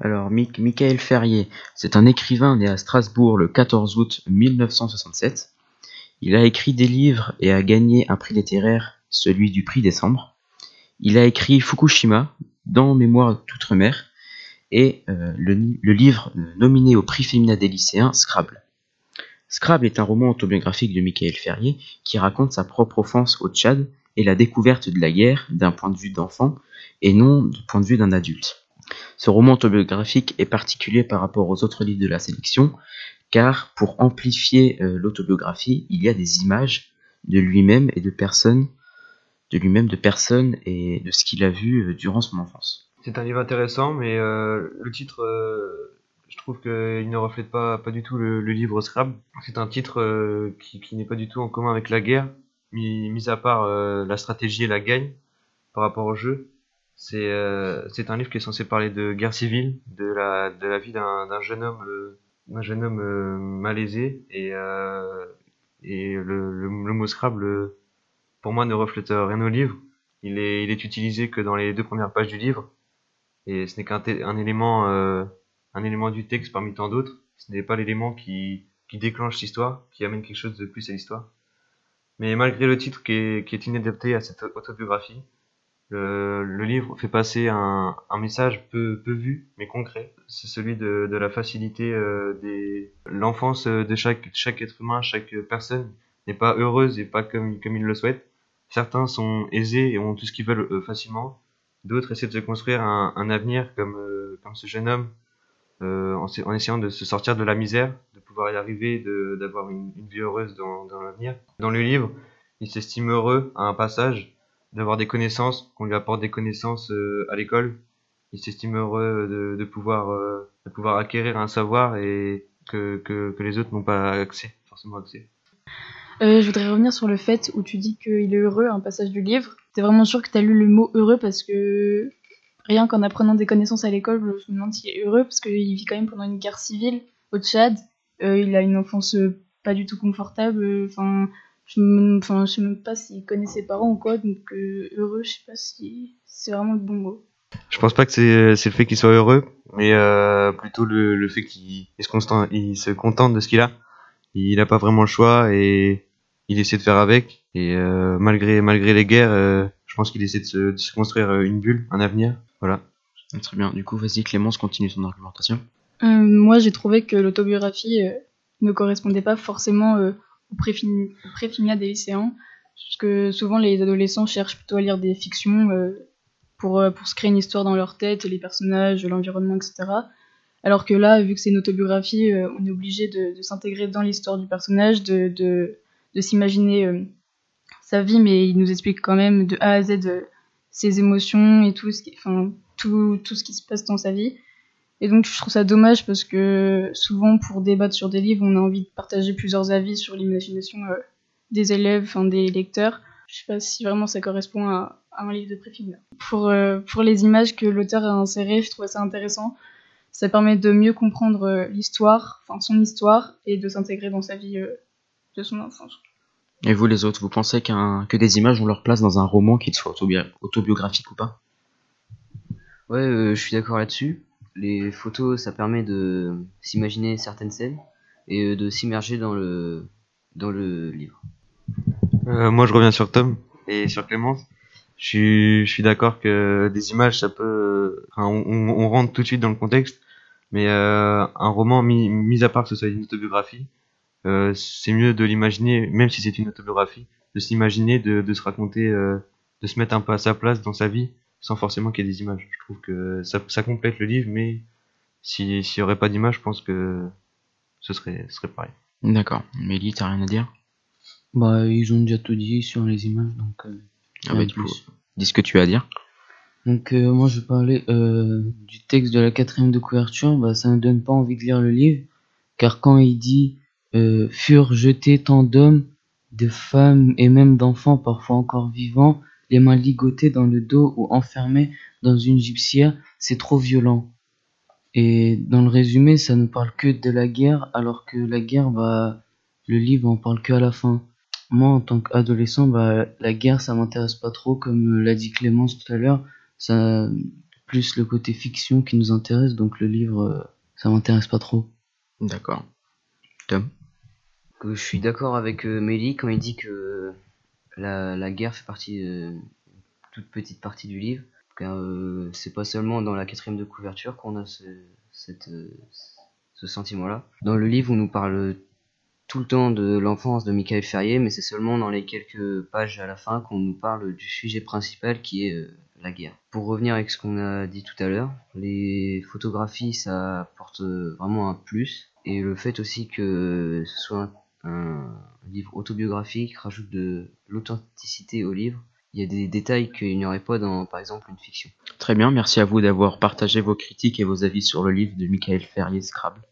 Alors, Michael Ferrier, c'est un écrivain né à Strasbourg le 14 août 1967. Il a écrit des livres et a gagné un prix littéraire, celui du prix décembre. Il a écrit Fukushima, dans Mémoire d'outre-mer, et euh, le, livre nominé au prix féminin des lycéens, Scrabble. Scrabble est un roman autobiographique de Michael Ferrier qui raconte sa propre enfance au Tchad et la découverte de la guerre d'un point de vue d'enfant et non du point de vue d'un adulte. Ce roman autobiographique est particulier par rapport aux autres livres de la sélection, car pour amplifier euh, l'autobiographie, il y a des images de lui-même et de personnes, de lui-même, de personnes et de ce qu'il a vu euh, durant son enfance. C'est un livre intéressant, mais euh, le titre, je trouve qu'il ne reflète pas, pas du tout le, livre Scrabble. C'est un titre qui, n'est pas du tout en commun avec la guerre, mis, à part la stratégie et la gagne par rapport au jeu. C'est euh, un livre qui est censé parler de guerre civile, de la, de la vie d'un jeune homme, euh, d'un jeune homme euh, malaisé, et, euh, et le, le, mot Scrabble, euh, pour moi, ne reflète rien au livre. Il est, il est utilisé que dans les deux premières pages du livre et ce n'est qu'un un élément, euh, un élément du texte parmi tant d'autres. Ce n'est pas l'élément qui, qui déclenche l'histoire, qui amène quelque chose de plus à l'histoire. Mais malgré le titre qui qui est inadapté à cette autobiographie, le, le livre fait passer un, message peu, vu, mais concret. C'est celui de, la facilité euh, des l'enfance de chaque, être humain, chaque personne n'est pas heureuse et pas comme, comme il le souhaite. Certains sont aisés et ont tout ce qu'ils veulent euh, facilement, D'autres essaient de se construire un, avenir comme, euh, comme ce jeune homme, euh, en, essayant de se sortir de la misère, de pouvoir y arriver, d'avoir une, vie heureuse dans l'avenir. Dans le livre, il s'estime heureux à un passage d'avoir des connaissances, qu'on lui apporte des connaissances euh, à l'école. Il s'estime heureux de, pouvoir, euh, de pouvoir acquérir un savoir et que, que, les autres n'ont pas accès, forcément accès. Euh, je voudrais revenir sur le fait où tu dis qu'il est heureux un passage du livre. T'es vraiment sûr que t'as lu le mot heureux parce que rien qu'en apprenant des connaissances à l'école, je me demande s'il est heureux parce qu'il vit quand même pendant une guerre civile au Tchad. Il a une enfance pas du tout confortable. Enfin, je me, enfin, je sais même pas s'il connaît ses parents ou quoi. Donc euh, heureux, je sais pas si c'est vraiment le bon mot. Je pense pas que c'est c'est le fait qu'il soit heureux, mais euh, plutôt le, le fait qu'il il se, constant- il se contente de ce qu'il a. Il n'a pas vraiment le choix et il essaie de faire avec. Et euh, malgré malgré les guerres, euh, je pense qu'il essaie de se, de se construire euh, une bulle, un avenir. Voilà. Très bien. Du coup, vas-y Clémence, continue ton argumentation. Euh, moi, j'ai trouvé que l'autobiographie euh, ne correspondait pas forcément au préfin- au préfimia des lycéens, parce que souvent les adolescents cherchent plutôt à lire des fictions euh, pour, euh, pour se créer une histoire dans leur tête, les personnages, l'environnement, etc. Alors que là, vu que c'est une autobiographie, euh, on est obligé de, s'intégrer dans l'histoire du personnage, de, de, de s'imaginer sa vie, mais il nous explique quand même de A à Z ses émotions et tout enfin, tout, tout ce qui se passe dans sa vie. Et donc je trouve ça dommage parce que souvent pour débattre sur des livres, on a envie de partager plusieurs avis sur l'imagination euh, des élèves, enfin des lecteurs. Je sais pas si vraiment ça correspond à, à un livre de préfilm. Pour, euh, pour les images que l'auteur a insérées, je trouvais ça intéressant. Ça permet de mieux comprendre euh, l'histoire, enfin son histoire, et de s'intégrer dans sa vie euh, de son enfance. Et vous les autres, vous pensez qu'un que des images ont leur place dans un roman, qu'il soit autobi- autobiographique ou pas? Ouais, euh, je suis d'accord là-dessus. Les photos, ça permet de s'imaginer certaines scènes et euh, de s'immerger dans le dans le livre. Euh, moi, je reviens sur Tom et sur Clémence. Je suis, d'accord que des images, ça peut. enfin, on, rentre tout de suite dans le contexte, mais euh, un roman, mis, à part que ce soit une autobiographie, euh, c'est mieux de l'imaginer, même si c'est une autobiographie, de s'imaginer, de, se raconter, euh, de se mettre un peu à sa place dans sa vie, sans forcément qu'il y ait des images. Je trouve que ça, ça complète le livre, mais si- s'il n'y aurait pas d'images, je pense que ce serait, ce serait pareil. D'accord. Mélie, t'as rien à dire? Bah, ils ont déjà tout dit sur les images, donc. euh, Ah bah du coup, dis ce que tu as à dire. Donc, euh, moi, je parlais euh, du texte de la quatrième de couverture. Bah, ça ne donne pas envie de lire le livre, car quand il dit euh, furent jetés tant d'hommes, de femmes et même d'enfants, parfois encore vivants, les mains ligotées dans le dos ou enfermés dans une gypsière, c'est trop violent. Et dans le résumé, ça ne parle que de la guerre, alors que la guerre, bah, le livre en parle que à la fin. Moi, en tant qu'adolescent, bah, la guerre, ça m'intéresse pas trop, comme l'a dit Clémence tout à l'heure. Ça, plus le côté fiction qui nous intéresse, donc le livre, euh, ça m'intéresse pas trop. D'accord. Tom? Que je suis d'accord avec euh, Mélie quand il dit que la, la guerre fait partie euh, toute petite partie du livre. Car euh, c'est pas seulement dans la quatrième de couverture qu'on a ce, cette, euh, ce sentiment là dans le livre on nous parle tout le temps de l'enfance de Michael Ferrier mais c'est seulement dans les quelques pages à la fin qu'on nous parle du sujet principal qui est euh, la guerre. Pour revenir avec ce qu'on a dit tout à l'heure les photographies ça apporte vraiment un plus. Et le fait aussi que ce soit un livre autobiographique rajoute de l'authenticité au livre. Il y a des détails qu'il n'y aurait pas dans, par exemple, une fiction. Très bien, merci à vous d'avoir partagé vos critiques et vos avis sur le livre de Michael Ferrier Scrabble.